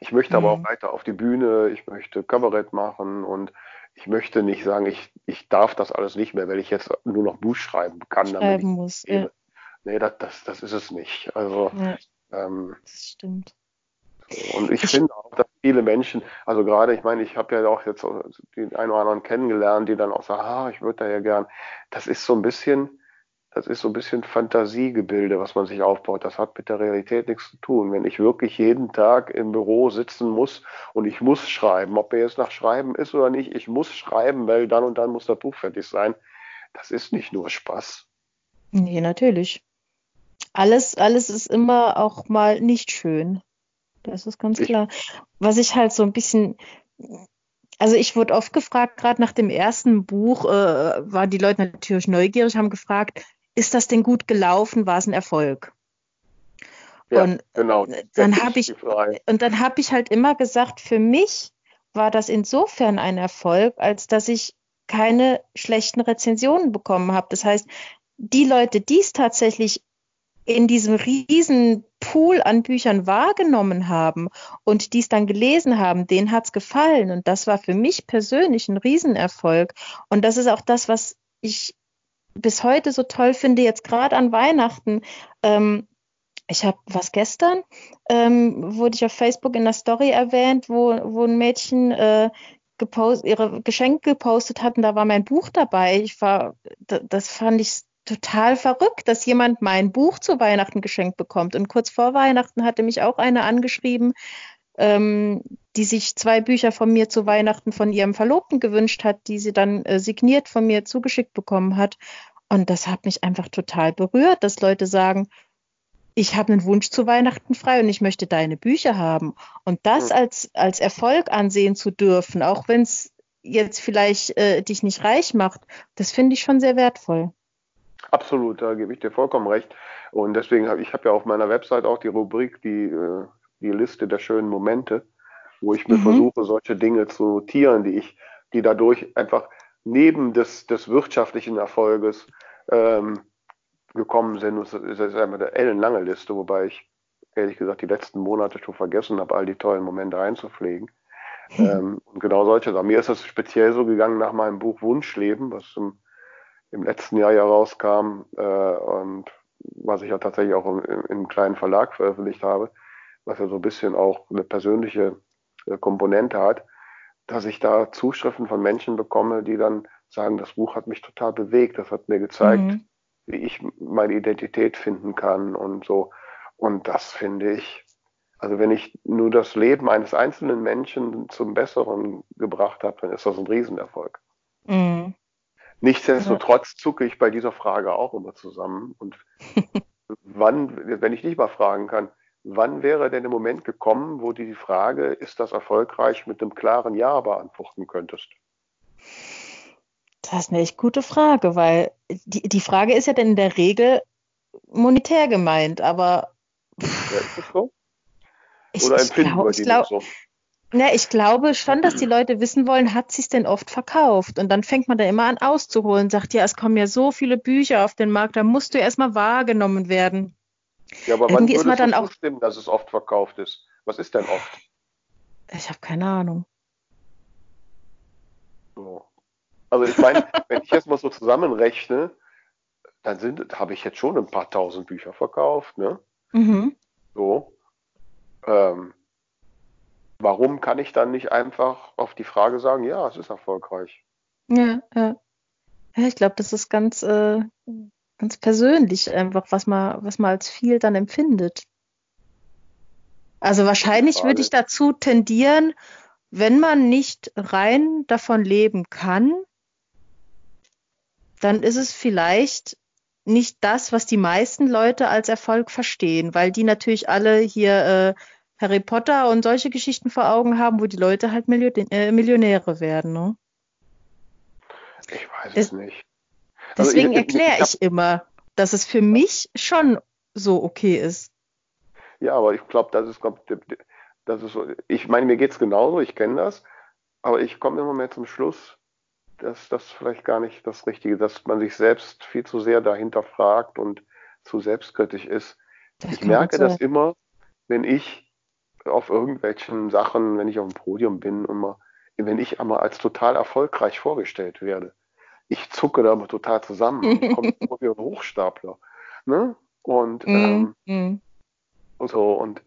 Ich möchte mhm. aber auch weiter auf die Bühne, ich möchte Kabarett machen und ich möchte nicht sagen, ich, ich darf das alles nicht mehr, weil ich jetzt nur noch Buch schreiben kann. Schreiben muss, ja. Nee, das, das, das ist es nicht. Also, ja, ähm, das stimmt. Und ich, ich finde auch, dass viele Menschen, also gerade, ich meine, ich habe ja auch jetzt den einen oder anderen kennengelernt, die dann auch sagen, ah, ich würde da ja gern. Das ist so ein bisschen, das ist so ein bisschen Fantasiegebilde, was man sich aufbaut. Das hat mit der Realität nichts zu tun. Wenn ich wirklich jeden Tag im Büro sitzen muss und ich muss schreiben, ob er jetzt nach Schreiben ist oder nicht, ich muss schreiben, weil dann und dann muss das Buch fertig sein. Das ist nicht nur Spaß. Nee, natürlich. Alles, alles ist immer auch mal nicht schön. Das ist ganz klar. Was ich halt so ein bisschen also ich wurde oft gefragt, gerade nach dem ersten Buch, äh, waren die Leute natürlich neugierig, haben gefragt, ist das denn gut gelaufen? War es ein Erfolg? Ja, und genau. Dann habe ich und dann habe ich halt immer gesagt, für mich war das insofern ein Erfolg, als dass ich keine schlechten Rezensionen bekommen habe. Das heißt, die Leute, die es tatsächlich in diesem riesen Pool an Büchern wahrgenommen haben und die es dann gelesen haben, denen hat es gefallen. Und das war für mich persönlich ein Riesenerfolg. Und das ist auch das, was ich bis heute so toll finde, jetzt gerade an Weihnachten. Ähm, ich habe was gestern, ähm, wurde ich auf Facebook in der Story erwähnt, wo, wo ein Mädchen äh, ihre Geschenke gepostet hat und da war mein Buch dabei. Ich war, das fand ich total verrückt, dass jemand mein Buch zu Weihnachten geschenkt bekommt. Und kurz vor Weihnachten hatte mich auch eine angeschrieben, ähm, die sich zwei Bücher von mir zu Weihnachten von ihrem Verlobten gewünscht hat, die sie dann äh, signiert von mir zugeschickt bekommen hat. Und das hat mich einfach total berührt, dass Leute sagen, ich habe einen Wunsch zu Weihnachten frei und ich möchte deine Bücher haben. Und das als, als Erfolg ansehen zu dürfen, auch wenn es jetzt vielleicht äh, dich nicht reich macht, das finde ich schon sehr wertvoll. Absolut, da gebe ich dir vollkommen recht. Und deswegen habe ich habe ja auf meiner Website auch die Rubrik, die, äh, die Liste der schönen Momente, wo ich mir mhm. versuche, solche Dinge zu notieren, die ich, die dadurch einfach neben des, des wirtschaftlichen Erfolges ähm, gekommen sind. Das ist einmal eine ellenlange Liste, wobei ich ehrlich gesagt die letzten Monate schon vergessen habe, all die tollen Momente einzupflegen. Mhm. (laughs) Ähm, und genau solche Sachen. Mir ist das speziell so gegangen nach meinem Buch Wunschleben, was im im letzten Jahr ja rauskam äh, und was ich ja tatsächlich auch im, im kleinen Verlag veröffentlicht habe, was ja so ein bisschen auch eine persönliche äh, Komponente hat, dass ich da Zuschriften von Menschen bekomme, die dann sagen, das Buch hat mich total bewegt, das hat mir gezeigt, mhm. wie ich meine Identität finden kann und so. Und das finde ich, also wenn ich nur das Leben eines einzelnen Menschen zum Besseren gebracht habe, dann ist das ein Riesenerfolg. Mhm. Nichtsdestotrotz zucke ich bei dieser Frage auch immer zusammen. Und (laughs) wann, wenn ich dich mal fragen kann, wann wäre denn der Moment gekommen, wo du die Frage, ist das erfolgreich, mit einem klaren Ja beantworten könntest? Das ist eine echt gute Frage, weil die, die Frage ist ja dann in der Regel monetär gemeint, aber. Ja, ist das so? Oder ich, empfinden ich glaub, wir die glaub, so? Ja, ich glaube schon, dass die Leute wissen wollen, hat sie es denn oft verkauft? Und dann fängt man da immer an auszuholen, sagt, ja, es kommen ja so viele Bücher auf den Markt, da musst du erstmal wahrgenommen werden. Ja, aber Irgendwie wann man dann auch stimmen, dass es oft verkauft ist? Was ist denn oft? Ich habe keine Ahnung. So. Also ich meine, (laughs) wenn ich jetzt mal so zusammenrechne, dann sind, habe ich jetzt schon ein paar tausend Bücher verkauft, ne? Mhm. So. Ähm, warum kann ich dann nicht einfach auf die Frage sagen, ja, es ist erfolgreich? Ja, ja. ja ich glaube, das ist ganz, äh, ganz persönlich einfach, was man, was man als viel dann empfindet. Also wahrscheinlich würde ich dazu tendieren, wenn man nicht rein davon leben kann, dann ist es vielleicht nicht das, was die meisten Leute als Erfolg verstehen, weil die natürlich alle hier äh, Harry Potter und solche Geschichten vor Augen haben, wo die Leute halt Million äh, Millionäre werden. Ne? Ich weiß es, es nicht. Also deswegen erkläre ich, ich, immer, dass es für mich schon so okay ist. Ja, aber ich glaube, das ist, das ist so, ich meine, mir geht es genauso, ich kenne das, aber ich komme immer mehr zum Schluss, dass das vielleicht gar nicht das Richtige, dass man sich selbst viel zu sehr dahinter fragt und zu selbstkritisch ist. Das ich merke das immer, wenn ich auf irgendwelchen Sachen, wenn ich auf dem Podium bin, immer, wenn ich einmal als total erfolgreich vorgestellt werde. Ich zucke da total zusammen. Ich komme (laughs) wie ein Hochstapler. Ne? Und, mm, ähm, mm. so, und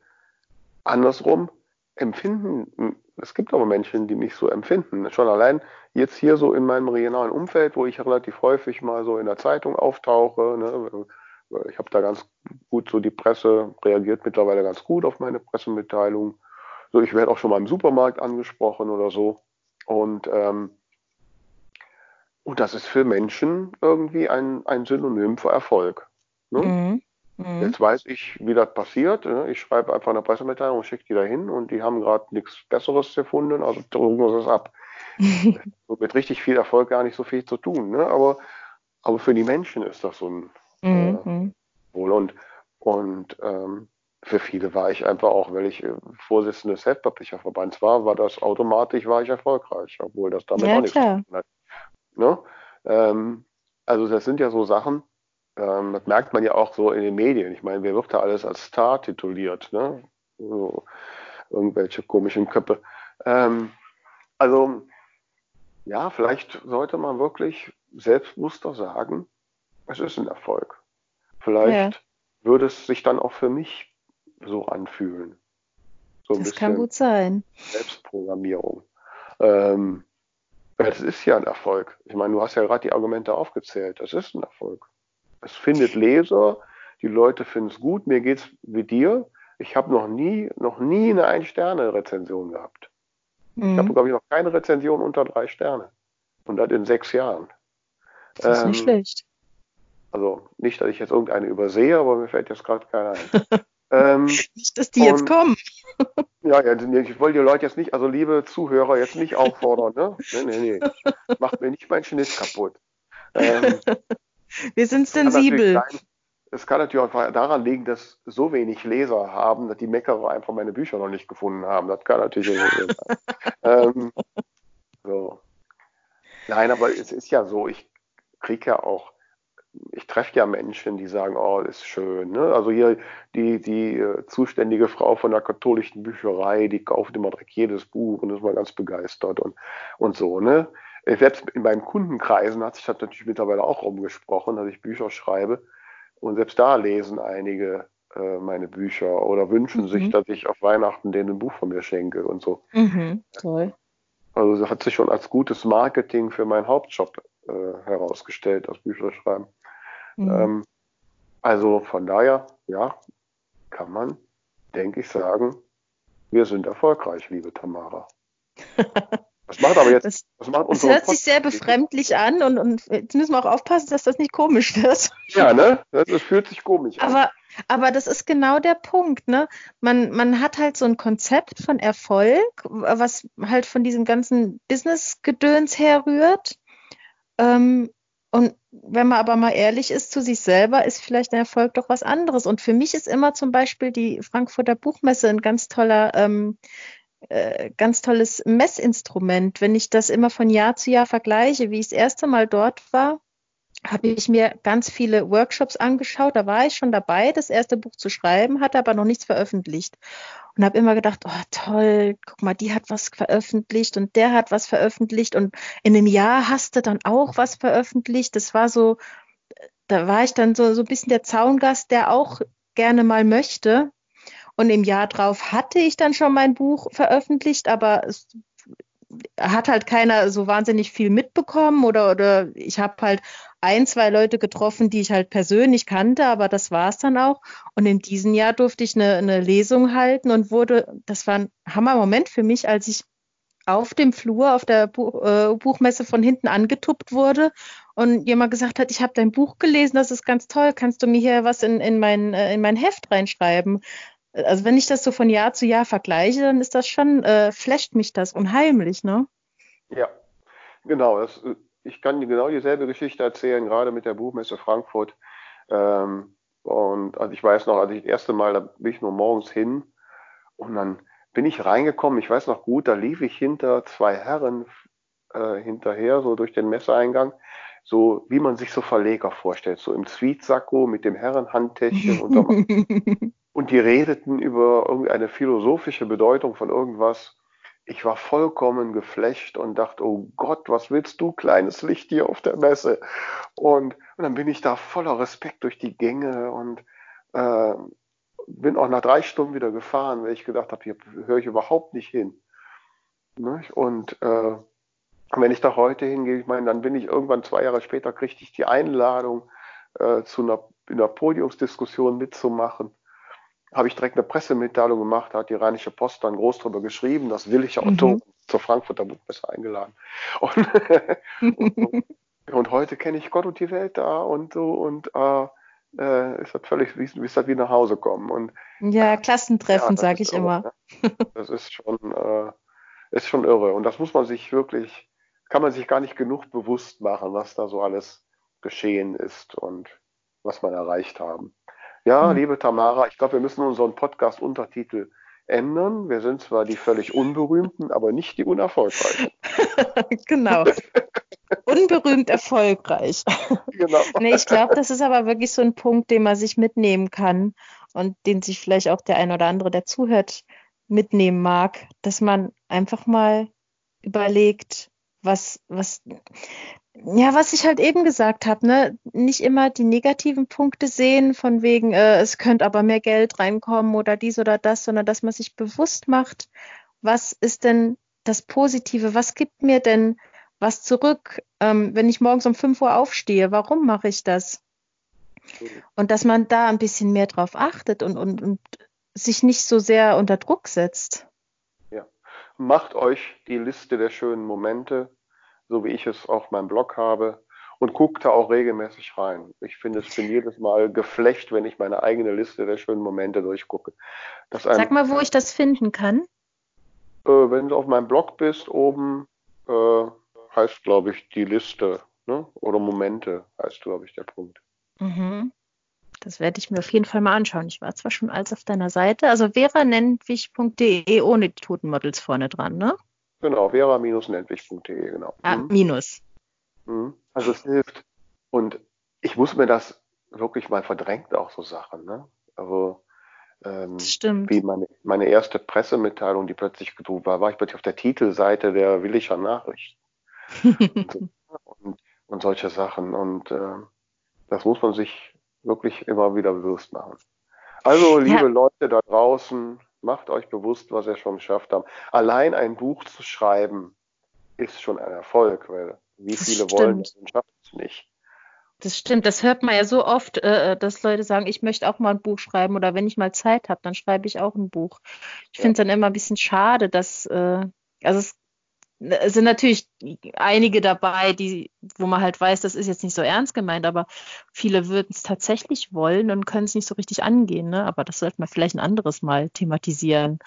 andersrum empfinden, es gibt aber Menschen, die mich so empfinden. Schon allein jetzt hier so in meinem regionalen Umfeld, wo ich relativ häufig mal so in der Zeitung auftauche. Ne? Ich habe da ganz gut so die Presse reagiert mittlerweile ganz gut auf meine Pressemitteilung. So, ich werde auch schon mal im Supermarkt angesprochen oder so. Und, ähm, und das ist für Menschen irgendwie ein, ein Synonym für Erfolg. Ne? Mhm. Mhm. Jetzt weiß ich, wie das passiert. Ne? Ich schreibe einfach eine Pressemitteilung und schicke die dahin und die haben gerade nichts Besseres gefunden, also drücken wir das ab. so (laughs) mit richtig viel Erfolg gar nicht so viel zu tun. Ne? Aber, aber für die Menschen ist das so ein mhm. äh, wohl. Und, und ähm, für viele war ich einfach auch, weil ich äh, Vorsitzender des Self-Publisher-Verbands war, war das automatisch, war ich erfolgreich, obwohl das damit ja, auch nichts zu tun hat. Ne? Ähm, also das sind ja so Sachen, ähm, das merkt man ja auch so in den Medien. Ich meine, wer wird da alles als Star tituliert? Ne? So, irgendwelche komischen Köpfe. Ähm, also, ja, vielleicht sollte man wirklich selbstbewusster sagen, es ist ein Erfolg. Vielleicht ja. würde es sich dann auch für mich so anfühlen. So das kann gut sein. Selbstprogrammierung. Ähm, das ist ja ein Erfolg. Ich meine, du hast ja gerade die Argumente aufgezählt. Das ist ein Erfolg. Es findet Leser, die Leute finden es gut. Mir geht es wie dir. Ich habe noch nie, noch nie eine Ein-Sterne-Rezension gehabt. Mhm. Ich habe, glaube ich, noch keine Rezension unter drei Sterne. Und das in sechs Jahren. Das ist ähm, nicht schlecht. Also nicht, dass ich jetzt irgendeine übersehe, aber mir fällt jetzt gerade keiner ein. (laughs) ähm, nicht, dass die und, jetzt kommen. (laughs) ja, ja, ich wollte die Leute jetzt nicht, also liebe Zuhörer, jetzt nicht auffordern, ne? Nee, nee, nee. Macht mir nicht meinen Schnitt kaputt. Ähm, (laughs) Wir sind sensibel. Es kann natürlich auch daran liegen, dass so wenig Leser haben, dass die Meckerer einfach meine Bücher noch nicht gefunden haben. Das kann natürlich sein. ähm, so. Nein, aber es ist ja so, ich kriege ja auch, ich treffe ja Menschen, die sagen, oh, ist schön. Ne? Also hier die, die äh, zuständige Frau von der katholischen Bücherei, die kauft immer direkt jedes Buch und ist mal ganz begeistert und, und so. Ne? Äh, selbst in meinen Kundenkreisen hat sich das natürlich mittlerweile auch rumgesprochen, dass ich Bücher schreibe. Und selbst da lesen einige äh, meine Bücher oder wünschen mhm. sich, dass ich auf Weihnachten denen ein Buch von mir schenke und so. Mhm, toll. Also das hat sich schon als gutes Marketing für meinen Hauptjob äh, herausgestellt, das Bücherschreiben. Mhm. Ähm, also von daher, ja, kann man, denke ich, sagen, wir sind erfolgreich, liebe Tamara. (laughs) Das macht aber jetzt. Das, das, macht das hört sich sehr befremdlich an und, und jetzt müssen wir auch aufpassen, dass das nicht komisch wird. (laughs) Ja, ne? Das, das fühlt sich komisch an. Aber, aber das ist genau der Punkt, ne? Man, man hat halt so ein Konzept von Erfolg, was halt von diesem ganzen Business-Gedöns herrührt. Ähm, und wenn man aber mal ehrlich ist zu sich selber, ist vielleicht ein Erfolg doch was anderes. Und für mich ist immer zum Beispiel die Frankfurter Buchmesse ein ganz toller ähm, äh, ganz tolles Messinstrument. Wenn ich das immer von Jahr zu Jahr vergleiche, wie ich das erste Mal dort war, habe ich mir ganz viele Workshops angeschaut. Da war ich schon dabei, das erste Buch zu schreiben, hatte aber noch nichts veröffentlicht. Und habe immer gedacht, oh toll, guck mal, die hat was veröffentlicht und der hat was veröffentlicht und in einem Jahr hast du dann auch was veröffentlicht. Das war so, da war ich dann so, so ein bisschen der Zaungast, der auch gerne mal möchte. Und im Jahr drauf hatte ich dann schon mein Buch veröffentlicht, aber es hat halt keiner so wahnsinnig viel mitbekommen oder, oder ich habe halt ein, zwei Leute getroffen, die ich halt persönlich kannte, aber das war es dann auch. Und in diesem Jahr durfte ich eine, eine Lesung halten und wurde, das war ein Hammer-Moment für mich, als ich auf dem Flur auf der äh, Buchmesse von hinten angetuppt wurde und jemand gesagt hat, ich habe dein Buch gelesen, das ist ganz toll, kannst du mir hier was in, in, mein, äh, in mein Heft reinschreiben? Also wenn ich das so von Jahr zu Jahr vergleiche, dann ist das schon, äh, flasht mich das unheimlich, ne? Ja, genau. Das, ich kann genau dieselbe Geschichte erzählen, gerade mit der Buchmesse Frankfurt. Ähm, und also ich weiß noch, als ich das erste Mal, da bin ich nur morgens hin und dann bin ich reingekommen, ich weiß noch gut, da lief ich hinter zwei Herren äh, hinterher, so durch den Messeeingang, so wie man sich so Verleger vorstellt, so im Tweetsacko mit dem Herrenhandtäschchen (laughs) und, und die redeten über irgendeine philosophische Bedeutung von irgendwas. Ich war vollkommen geflecht und dachte, oh Gott, was willst du, kleines Licht hier auf der Messe? Und, und dann bin ich da voller Respekt durch die Gänge und äh, bin auch nach drei Stunden wieder gefahren, weil ich gedacht habe, hier höre ich überhaupt nicht hin. Und äh, wenn ich da heute hingehe, ich meine, dann bin ich irgendwann zwei Jahre später, kriegte ich die Einladung, äh, zu einer, einer Podiumsdiskussion mitzumachen. Habe ich direkt eine Pressemitteilung gemacht, da hat die Rheinische Post dann groß drüber geschrieben, das will ich Autor mhm. zur Frankfurter Buchmesse eingeladen. Und, und, (laughs) und heute kenne ich Gott und die Welt da und so und äh, äh, ist das völlig, wie, wie ist das wie nach Hause kommen. Und, ja, Klassentreffen, ja, sage ich irre, immer. Ne? Das ist schon, äh, ist schon irre. Und das muss man sich wirklich, kann man sich gar nicht genug bewusst machen, was da so alles geschehen ist und was man erreicht haben. Ja, mhm. liebe Tamara, ich glaube, wir müssen unseren Podcast-Untertitel ändern. Wir sind zwar die völlig Unberühmten, aber nicht die Unerfolgreichen. (laughs) genau. Unberühmt erfolgreich. Genau. (laughs) nee, ich glaube, das ist aber wirklich so ein Punkt, den man sich mitnehmen kann und den sich vielleicht auch der ein oder andere, der zuhört, mitnehmen mag, dass man einfach mal überlegt, was, was, ja, was ich halt eben gesagt habe, ne, nicht immer die negativen Punkte sehen, von wegen, äh, es könnte aber mehr Geld reinkommen oder dies oder das, sondern dass man sich bewusst macht, was ist denn das Positive, was gibt mir denn was zurück, ähm, wenn ich morgens um 5 Uhr aufstehe, warum mache ich das? Und dass man da ein bisschen mehr drauf achtet und, und, und sich nicht so sehr unter Druck setzt. Macht euch die Liste der schönen Momente, so wie ich es auf meinem Blog habe, und guckt da auch regelmäßig rein. Ich finde es bin jedes Mal geflecht, wenn ich meine eigene Liste der schönen Momente durchgucke. Sag mal, wo ich das finden kann. Äh, wenn du auf meinem Blog bist, oben äh, heißt, glaube ich, die Liste. Ne? Oder Momente heißt, glaube ich, der Punkt. Mhm. Das werde ich mir auf jeden Fall mal anschauen. Ich war zwar schon als auf deiner Seite, also veranentwich.de ohne die Totenmodels vorne dran, ne? Genau, vera-nentwich.de, genau. Ah, mhm. minus. Mhm. Also es hilft. Und ich muss mir das wirklich mal verdrängt, auch so Sachen, ne? Also ähm, Stimmt. wie meine, meine erste Pressemitteilung, die plötzlich gedruckt war, war ich plötzlich auf der Titelseite der Willicher Nachrichten. (laughs) und, und, solche Sachen. Und äh, das muss man sich wirklich immer wieder bewusst machen. Also, liebe ja. Leute da draußen, macht euch bewusst, was ihr schon geschafft habt. Allein ein Buch zu schreiben, ist schon ein Erfolg, weil wie das viele stimmt. wollen das und schaffen es nicht. Das stimmt, das hört man ja so oft, äh, dass Leute sagen, ich möchte auch mal ein Buch schreiben oder wenn ich mal Zeit habe, dann schreibe ich auch ein Buch. Ich ja. finde es dann immer ein bisschen schade, dass, äh, also es es sind natürlich einige dabei, die, wo man halt weiß, das ist jetzt nicht so ernst gemeint, aber viele würden es tatsächlich wollen und können es nicht so richtig angehen. Ne? Aber das sollte man vielleicht ein anderes Mal thematisieren.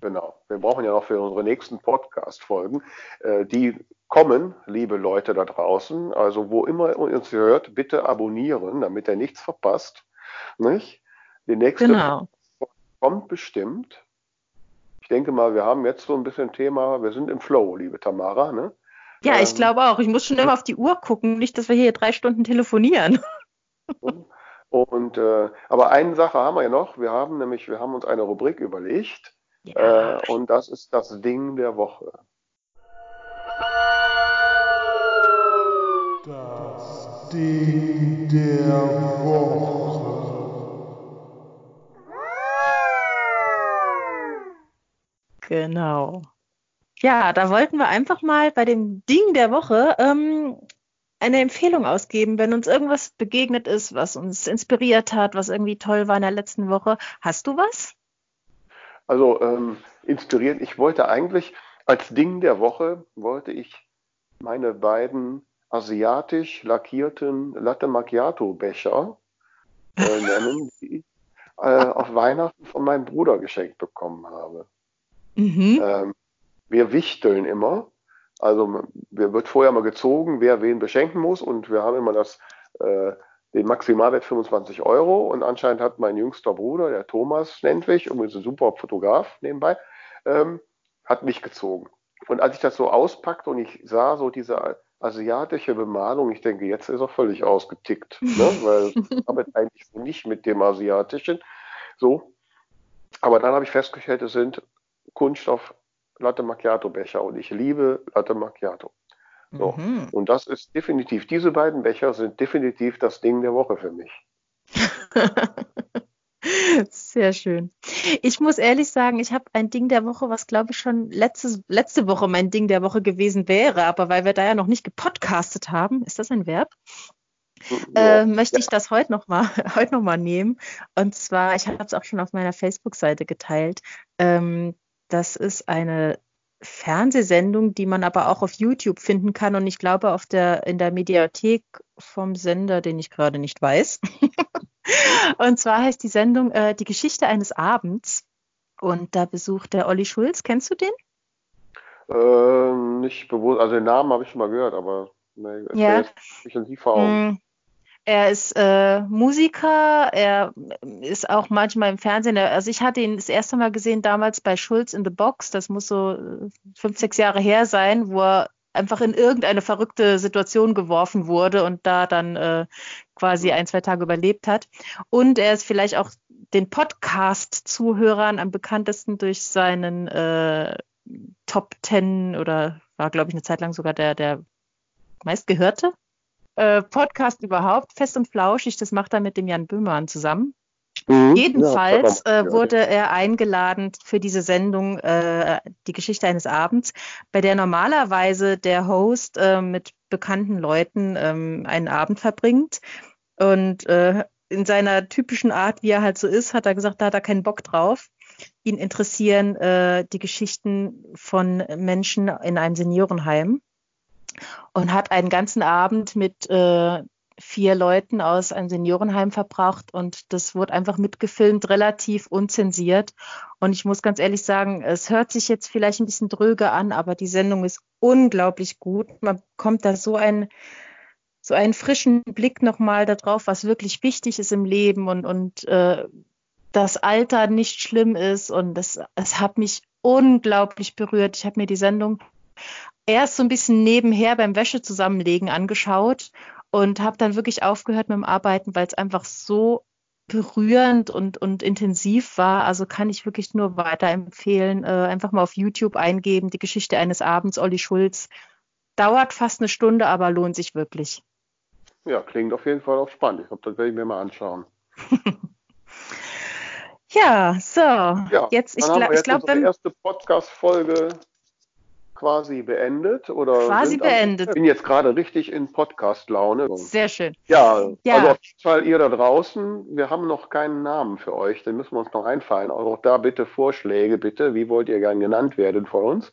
Genau. Wir brauchen ja noch für unsere nächsten Podcast-Folgen, äh, die kommen, liebe Leute da draußen. Also wo immer ihr uns hört, bitte abonnieren, damit ihr nichts verpasst. Nicht? Die nächste genau. kommt bestimmt ich denke mal, wir haben jetzt so ein bisschen Thema, wir sind im Flow, liebe Tamara. Ne? Ja, ähm, ich glaube auch. Ich muss schon immer auf die Uhr gucken, nicht, dass wir hier drei Stunden telefonieren. (laughs) Und äh, aber eine Sache haben wir ja noch. Wir haben nämlich, wir haben uns eine Rubrik überlegt. Ja. Äh, und das ist das Ding der Woche. Das Ding der Woche. Genau. Ja, da wollten wir einfach mal bei dem Ding der Woche ähm, eine Empfehlung ausgeben, wenn uns irgendwas begegnet ist, was uns inspiriert hat, was irgendwie toll war in der letzten Woche. Hast du was? Also ähm, inspiriert, ich wollte eigentlich als Ding der Woche, wollte ich meine beiden asiatisch lackierten Latte Macchiato Becher äh, nennen, die ich äh, auf Weihnachten von meinem Bruder geschenkt bekommen habe. Mhm. Ähm, wir wichteln immer. Also wir wird vorher mal gezogen, wer wen beschenken muss und wir haben immer das, äh, den Maximalwert 25 Euro und anscheinend hat mein jüngster Bruder, der Thomas Nentwig, übrigens ein super Fotograf nebenbei, ähm, hat mich gezogen. Und als ich das so auspackte und ich sah so diese asiatische Bemalung, ich denke, jetzt ist er völlig ausgetickt, ne? (laughs) weil ich arbeite eigentlich so nicht mit dem Asiatischen. So. Aber dann habe ich festgestellt, es sind Kunststoff Latte Macchiato Becher und ich liebe Latte Macchiato. So. Mhm. Und das ist definitiv, diese beiden Becher sind definitiv das Ding der Woche für mich. (laughs) Sehr schön. Ich muss ehrlich sagen, ich habe ein Ding der Woche, was glaube ich schon letzte, letzte Woche mein Ding der Woche gewesen wäre, aber weil wir da ja noch nicht gepodcastet haben, ist das ein Verb? Ja, äh, möchte ich das heute nochmal noch (laughs) nehmen. Und zwar, ich habe es auch schon auf meiner Facebook-Seite geteilt. Ähm, das ist eine Fernsehsendung, die man aber auch auf YouTube finden kann und ich glaube auf der in der Mediathek vom Sender, den ich gerade nicht weiß. (laughs) und zwar heißt die Sendung äh, Die Geschichte eines Abends. Und da besucht der Olli Schulz. Kennst du den? Ähm, nicht bewusst, also den Namen habe ich schon mal gehört, aber nee, ja. jetzt nicht in die vor Augen. Er ist äh, Musiker, er ist auch manchmal im Fernsehen. Also ich hatte ihn das erste Mal gesehen damals bei Schulz in the Box. Das muss so äh, fünf, sechs Jahre her sein, wo er einfach in irgendeine verrückte Situation geworfen wurde und da dann äh, quasi ein, zwei Tage überlebt hat. Und er ist vielleicht auch den Podcast-Zuhörern am bekanntesten durch seinen äh, Top Ten oder war, glaube ich, eine Zeit lang sogar der, der meistgehörte äh, Podcast überhaupt, Fest und Flauschig, das macht er mit dem Jan Böhmermann zusammen. Mhm, Jedenfalls ja, äh, wurde er eingeladen für diese Sendung äh, Die Geschichte eines Abends, bei der normalerweise der Host äh, mit bekannten Leuten ähm, einen Abend verbringt. Und äh, in seiner typischen Art, wie er halt so ist, hat er gesagt, da hat er keinen Bock drauf. Ihn interessieren äh, die Geschichten von Menschen in einem Seniorenheim und hat einen ganzen Abend mit äh, vier Leuten aus einem Seniorenheim verbracht und das wurde einfach mitgefilmt, relativ unzensiert. Und ich muss ganz ehrlich sagen, es hört sich jetzt vielleicht ein bisschen dröge an, aber die Sendung ist unglaublich gut. Man bekommt da so einen, so einen frischen Blick nochmal darauf, was wirklich wichtig ist im Leben und, und äh, das Alter nicht schlimm ist. Und es hat mich unglaublich berührt. Ich habe mir die Sendung erst so ein bisschen nebenher beim Wäsche zusammenlegen angeschaut und habe dann wirklich aufgehört mit dem Arbeiten, weil es einfach so berührend und, und intensiv war. Also kann ich wirklich nur weiterempfehlen. Äh, einfach mal auf YouTube eingeben, die Geschichte eines Abends, Olli Schulz. Dauert fast eine Stunde, aber lohnt sich wirklich. Ja, klingt auf jeden Fall auch spannend. Ich glaube, das werde ich mir mal anschauen. (laughs) ja, so. Ja, jetzt, ich, gl ich glaube, wenn. erste Podcast-Folge quasi beendet oder quasi beendet. Ich bin jetzt gerade richtig in Podcast-Laune. Sehr schön. Ja, ja, also auf jeden Fall ihr da draußen, wir haben noch keinen Namen für euch, den müssen wir uns noch einfallen. Also auch da bitte Vorschläge, bitte. Wie wollt ihr gern genannt werden von uns?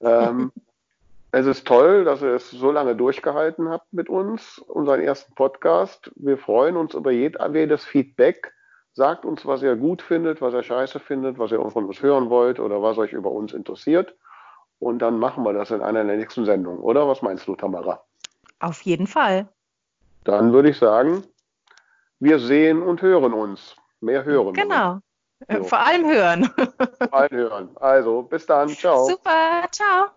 Ähm, (laughs) es ist toll, dass ihr es so lange durchgehalten habt mit uns, unseren ersten Podcast. Wir freuen uns über jedes Feedback. Sagt uns, was ihr gut findet, was ihr scheiße findet, was ihr von uns hören wollt oder was euch über uns interessiert. Und dann machen wir das in einer der nächsten Sendungen, oder? Was meinst du, Tamara? Auf jeden Fall. Dann würde ich sagen, wir sehen und hören uns. Mehr hören. Genau. So. Vor allem hören. Vor allem hören. Also, bis dann. Ciao. Super. Ciao.